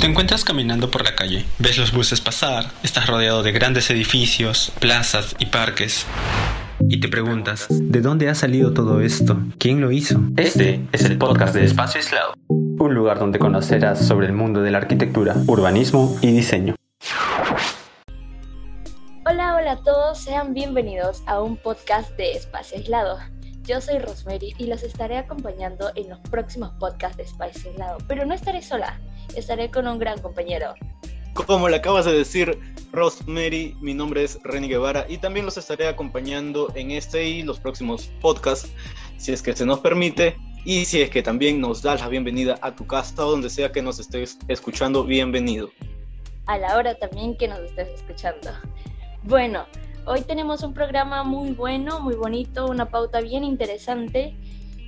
Te encuentras caminando por la calle, ves los buses pasar, estás rodeado de grandes edificios, plazas y parques. Y te preguntas, ¿de dónde ha salido todo esto? ¿Quién lo hizo? Este es el podcast de Espacio Aislado, un lugar donde conocerás sobre el mundo de la arquitectura, urbanismo y diseño. Hola, hola a todos, sean bienvenidos a un podcast de Espacio Aislado. Yo soy Rosemary y los estaré acompañando en los próximos podcasts de Espacio Aislado, pero no estaré sola estaré con un gran compañero. Como le acabas de decir, Rosemary, mi nombre es Reni Guevara y también los estaré acompañando en este y los próximos podcasts, si es que se nos permite. Y si es que también nos das la bienvenida a tu casa o donde sea que nos estés escuchando, bienvenido. A la hora también que nos estés escuchando. Bueno, hoy tenemos un programa muy bueno, muy bonito, una pauta bien interesante.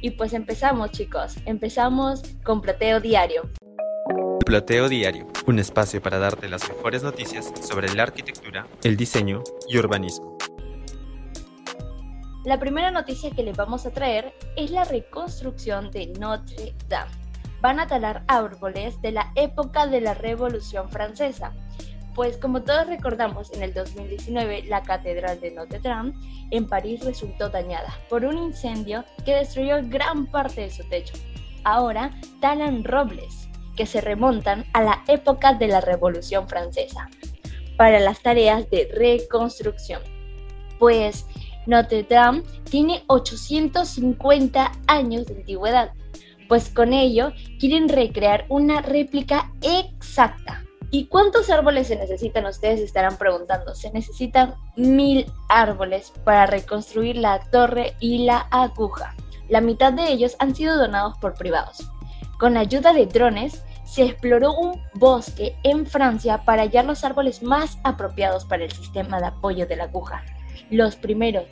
Y pues empezamos chicos, empezamos con Plateo Diario. Ploteo Diario, un espacio para darte las mejores noticias sobre la arquitectura, el diseño y urbanismo. La primera noticia que les vamos a traer es la reconstrucción de Notre Dame. Van a talar árboles de la época de la Revolución Francesa, pues como todos recordamos, en el 2019 la Catedral de Notre Dame en París resultó dañada por un incendio que destruyó gran parte de su techo. Ahora talan robles que se remontan a la época de la Revolución Francesa para las tareas de reconstrucción. Pues Notre Dame tiene 850 años de antigüedad, pues con ello quieren recrear una réplica exacta. ¿Y cuántos árboles se necesitan? Ustedes estarán preguntando. Se necesitan mil árboles para reconstruir la torre y la aguja. La mitad de ellos han sido donados por privados. Con ayuda de drones, se exploró un bosque en Francia para hallar los árboles más apropiados para el sistema de apoyo de la aguja. Los primeros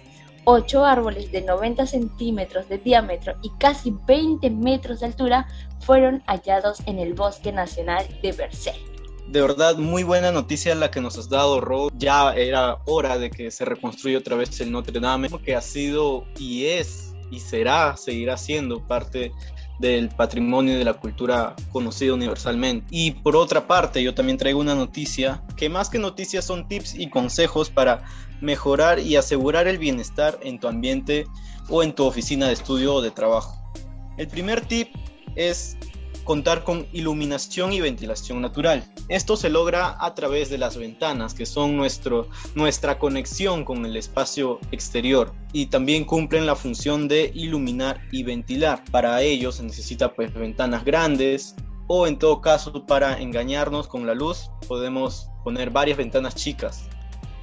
ocho árboles de 90 centímetros de diámetro y casi 20 metros de altura fueron hallados en el Bosque Nacional de Versailles. De verdad, muy buena noticia la que nos has dado, Ro. Ya era hora de que se reconstruya otra vez el Notre Dame, que ha sido y es y será, seguirá siendo parte del patrimonio de la cultura conocido universalmente. Y por otra parte, yo también traigo una noticia que más que noticias son tips y consejos para mejorar y asegurar el bienestar en tu ambiente o en tu oficina de estudio o de trabajo. El primer tip es contar con iluminación y ventilación natural. Esto se logra a través de las ventanas, que son nuestro, nuestra conexión con el espacio exterior y también cumplen la función de iluminar y ventilar. Para ello se necesita pues ventanas grandes o en todo caso para engañarnos con la luz podemos poner varias ventanas chicas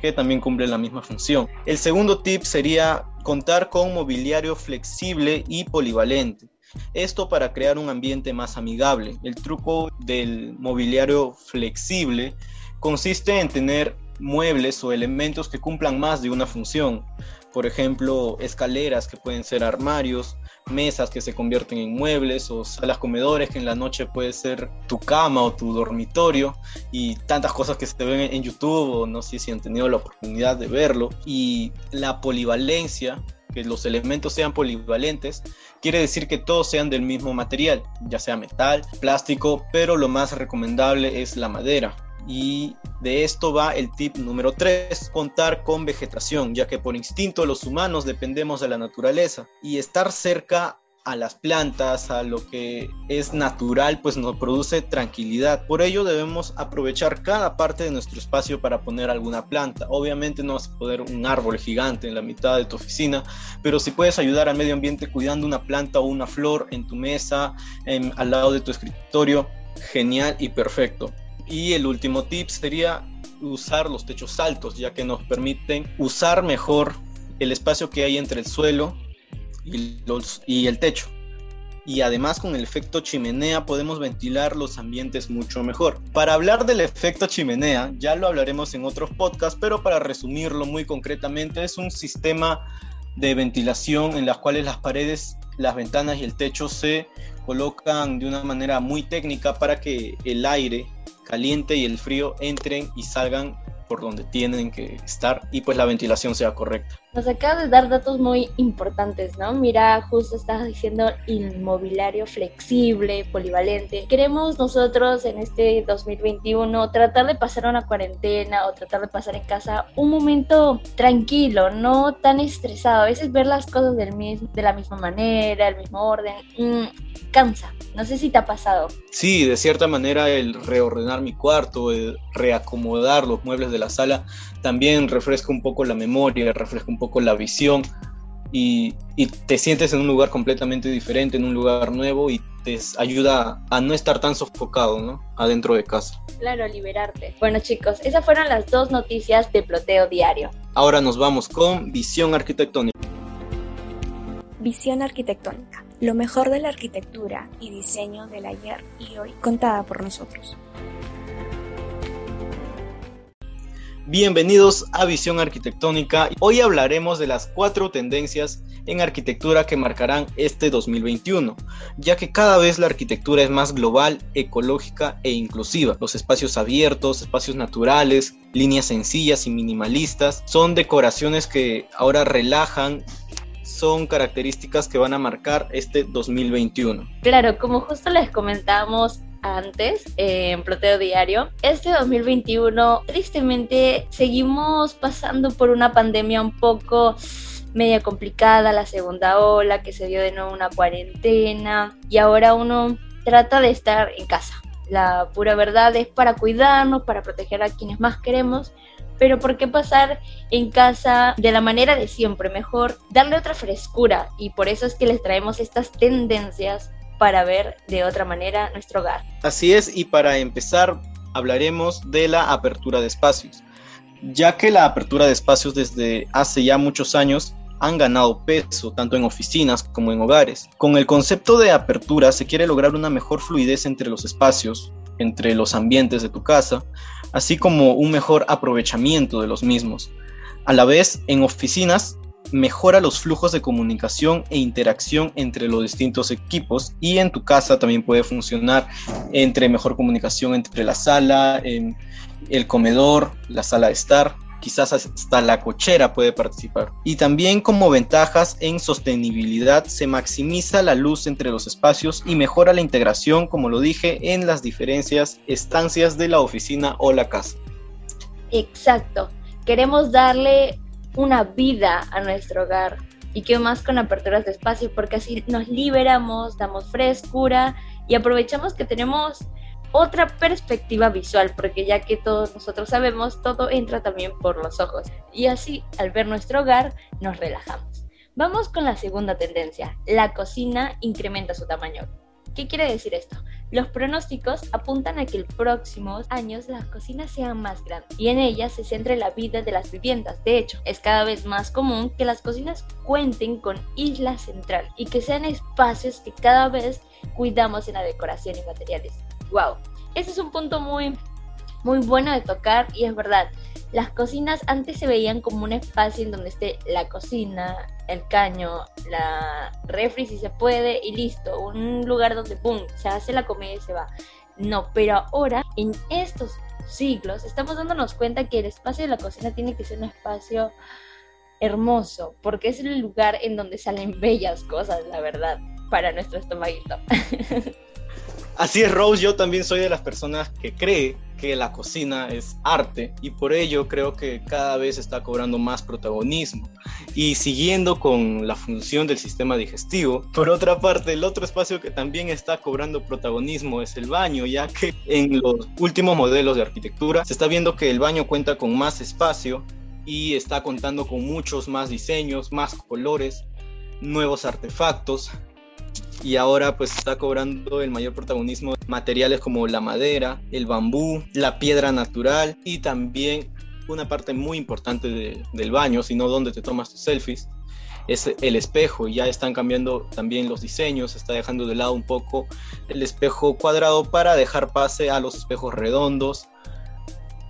que también cumplen la misma función. El segundo tip sería contar con mobiliario flexible y polivalente. Esto para crear un ambiente más amigable. El truco del mobiliario flexible consiste en tener muebles o elementos que cumplan más de una función. Por ejemplo, escaleras que pueden ser armarios, mesas que se convierten en muebles o salas comedores que en la noche puede ser tu cama o tu dormitorio y tantas cosas que se ven en YouTube o no sé si han tenido la oportunidad de verlo. Y la polivalencia, que los elementos sean polivalentes, quiere decir que todos sean del mismo material, ya sea metal, plástico, pero lo más recomendable es la madera. Y de esto va el tip número 3, contar con vegetación, ya que por instinto los humanos dependemos de la naturaleza y estar cerca a las plantas, a lo que es natural, pues nos produce tranquilidad. Por ello debemos aprovechar cada parte de nuestro espacio para poner alguna planta. Obviamente no vas a poner un árbol gigante en la mitad de tu oficina, pero si puedes ayudar al medio ambiente cuidando una planta o una flor en tu mesa, al lado de tu escritorio, genial y perfecto. Y el último tip sería usar los techos altos, ya que nos permiten usar mejor el espacio que hay entre el suelo y, el techo. Y además con el efecto chimenea podemos ventilar los ambientes mucho mejor. Para hablar del efecto chimenea, ya lo hablaremos en otros podcasts, pero para resumirlo muy concretamente, es un sistema de ventilación en las cuales las paredes, las ventanas y el techo se colocan de una manera muy técnica para que el aire caliente y el frío entren y salgan por donde tienen que estar y pues la ventilación sea correcta. Nos acabas de dar datos muy importantes, ¿no? Mira, justo estás diciendo inmobiliario flexible, polivalente. Queremos nosotros en este 2021 tratar de pasar una cuarentena o tratar de pasar en casa un momento tranquilo, no tan estresado. A veces ver las cosas del mismo, de la misma manera, el mismo orden, mmm, cansa. No sé si te ha pasado. Sí, de cierta manera el reordenar mi cuarto, el reacomodar los muebles de la sala, también refresca un poco la memoria, refresca un poco la visión y, te sientes en un lugar completamente diferente, en un lugar nuevo y te ayuda a no estar tan sofocado, ¿no? Adentro de casa. Claro, liberarte. Bueno chicos, esas fueron las dos noticias de Ploteo Diario. Ahora nos vamos con visión arquitectónica. Visión arquitectónica. Lo mejor de la arquitectura y diseño del ayer y hoy contada por nosotros. Bienvenidos a Visión Arquitectónica. Hoy hablaremos de las cuatro tendencias en arquitectura que marcarán este 2021, ya que cada vez la arquitectura es más global, ecológica e inclusiva. Los espacios abiertos, espacios naturales, líneas sencillas y minimalistas son decoraciones que ahora relajan son características que van a marcar este 2021. Claro, como justo les comentábamos antes en Ploteo Diario. Este 2021, tristemente, seguimos pasando por una pandemia un poco media complicada, la segunda ola, que se dio de nuevo una cuarentena y ahora uno trata de estar en casa. La pura verdad es para cuidarnos, para proteger a quienes más queremos, pero ¿por qué pasar en casa de la manera de siempre? Mejor darle otra frescura y por eso es que les traemos estas tendencias para ver de otra manera nuestro hogar. Así es, y para empezar hablaremos de la apertura de espacios, ya que la apertura de espacios desde hace ya muchos años han ganado peso tanto en oficinas como en hogares. Con el concepto de apertura se quiere lograr una mejor fluidez entre los espacios, entre los ambientes de tu casa, así como un mejor aprovechamiento de los mismos. A la vez, en oficinas mejora los flujos de comunicación e interacción entre los distintos equipos y en tu casa también puede funcionar entre mejor comunicación entre la sala, el comedor, la sala de estar, quizás hasta la cochera puede participar. Y también como ventajas en sostenibilidad se maximiza la luz entre los espacios y mejora la integración, como lo dije, en las diferencias estancias de la oficina o la casa. Exacto. Queremos darle una vida a nuestro hogar. Y qué más con aperturas de espacio, porque así nos liberamos, damos frescura y aprovechamos que tenemos otra perspectiva visual, porque ya que todos nosotros sabemos, todo entra también por los ojos. Y así, al ver nuestro hogar, nos relajamos. Vamos con la segunda tendencia. La cocina incrementa su tamaño. ¿Qué quiere decir esto? Los pronósticos apuntan a que en próximos años las cocinas sean más grandes y en ellas se centre la vida de las viviendas. De hecho, es cada vez más común que las cocinas cuenten con isla central y que sean espacios que cada vez cuidamos en la decoración y materiales. ¡Wow! Ese es un punto muy, muy bueno de tocar y es verdad. Las cocinas antes se veían como un espacio en donde esté la cocina, el caño, la refri si se puede y listo, un lugar donde pum, se hace la comida y se va. No, pero ahora en estos siglos estamos dándonos cuenta que el espacio de la cocina tiene que ser un espacio hermoso, porque es el lugar en donde salen bellas cosas, la verdad, para nuestro estomaguito. Así es, Rose, yo también soy de las personas que cree que la cocina es arte y por ello creo que cada vez está cobrando más protagonismo. Y siguiendo con la función del sistema digestivo, por otra parte, el otro espacio que también está cobrando protagonismo es el baño, ya que en los últimos modelos de arquitectura se está viendo que el baño cuenta con más espacio y está contando con muchos más diseños, más colores, nuevos artefactos y ahora pues está cobrando el mayor protagonismo materiales como la madera, el bambú, la piedra natural y también una parte muy importante del baño, sino donde te tomas tus selfies, es el espejo. Ya están cambiando también los diseños, está dejando de lado un poco el espejo cuadrado para dejar pase a los espejos redondos,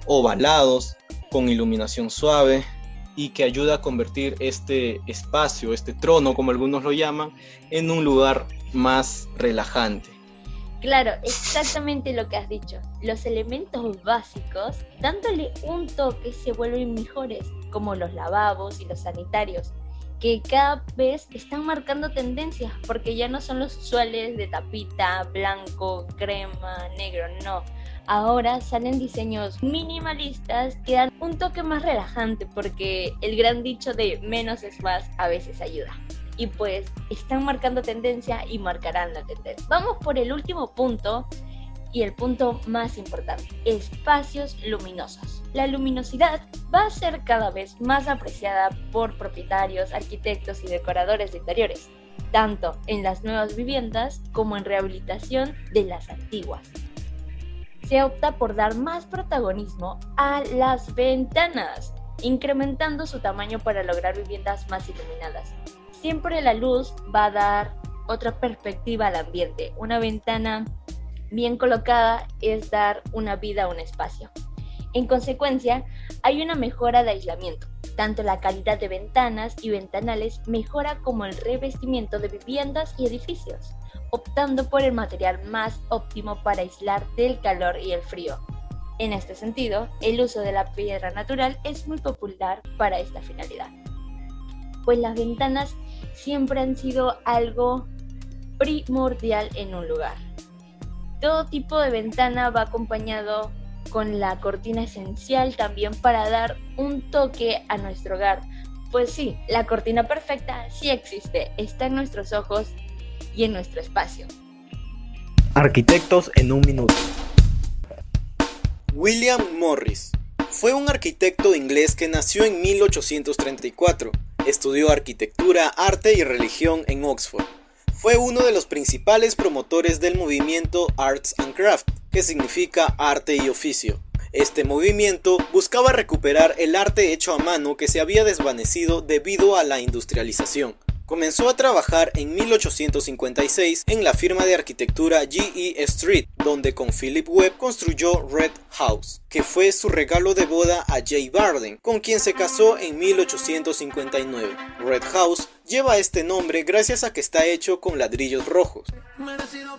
ovalados, con iluminación suave y que ayuda a convertir este espacio, este trono, como algunos lo llaman, en un lugar más relajante. Claro, exactamente lo que has dicho. Los elementos básicos, dándole un toque, se vuelven mejores, como los lavabos y los sanitarios, que cada vez están marcando tendencias, porque ya no son los usuales de tapita, blanco, crema, negro, no. Ahora salen diseños minimalistas que dan un toque más relajante, porque el gran dicho de menos es más a veces ayuda y pues están marcando tendencia y marcarán la tendencia. Vamos por el último punto y el punto más importante, espacios luminosos. La luminosidad va a ser cada vez más apreciada por propietarios, arquitectos y decoradores de interiores, tanto en las nuevas viviendas como en rehabilitación de las antiguas. Se opta por dar más protagonismo a las ventanas, incrementando su tamaño para lograr viviendas más iluminadas siempre la luz va a dar otra perspectiva al ambiente. Una ventana bien colocada es dar una vida a un espacio. En consecuencia, hay una mejora de aislamiento. Tanto la calidad de ventanas y ventanales mejora como el revestimiento de viviendas y edificios, optando por el material más óptimo para aislar del calor y el frío. En este sentido, el uso de la piedra natural es muy popular para esta finalidad, pues las ventanas siempre han sido algo primordial en un lugar. Todo tipo de ventana va acompañado con la cortina esencial también para dar un toque a nuestro hogar. Pues sí, la cortina perfecta sí existe, está en nuestros ojos y en nuestro espacio. Arquitectos en un minuto. William Morris fue un arquitecto inglés que nació en 1834 Estudió arquitectura, arte y religión en Oxford. Fue uno de los principales promotores del movimiento Arts and Craft, que significa arte y oficio. Este movimiento buscaba recuperar el arte hecho a mano que se había desvanecido debido a la industrialización. Comenzó a trabajar en 1856 en la firma de arquitectura G.E. Street, donde con Philip Webb construyó Red House, que fue su regalo de boda a Jay Barden, con quien se casó en 1859. Red House lleva este nombre gracias a que está hecho con ladrillos rojos.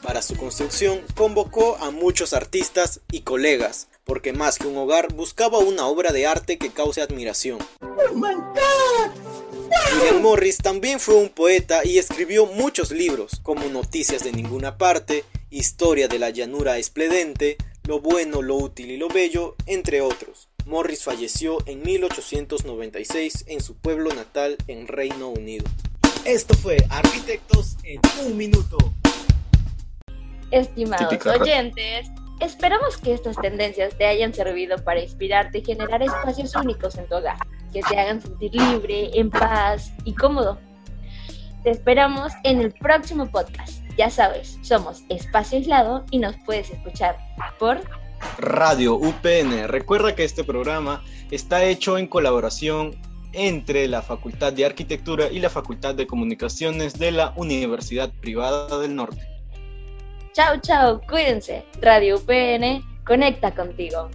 Para su construcción convocó a muchos artistas y colegas, porque más que un hogar buscaba una obra de arte que cause admiración. William Morris también fue un poeta y escribió muchos libros, como Noticias de ninguna parte, Historia de la llanura espledente, Lo bueno, lo útil y lo bello, entre otros. Morris falleció en 1896 en su pueblo natal en Reino Unido. Esto fue Arquitectos en un minuto. Estimados oyentes, esperamos que estas tendencias te hayan servido para inspirarte y generar espacios únicos en tu hogar que te hagan sentir libre, en paz y cómodo. Te esperamos en el próximo podcast. Ya sabes, somos Espacio Aislado y nos puedes escuchar por Radio UPN. Recuerda que este programa está hecho en colaboración entre la Facultad de Arquitectura y la Facultad de Comunicaciones de la Universidad Privada del Norte. Chao, chao, cuídense. Radio UPN conecta contigo.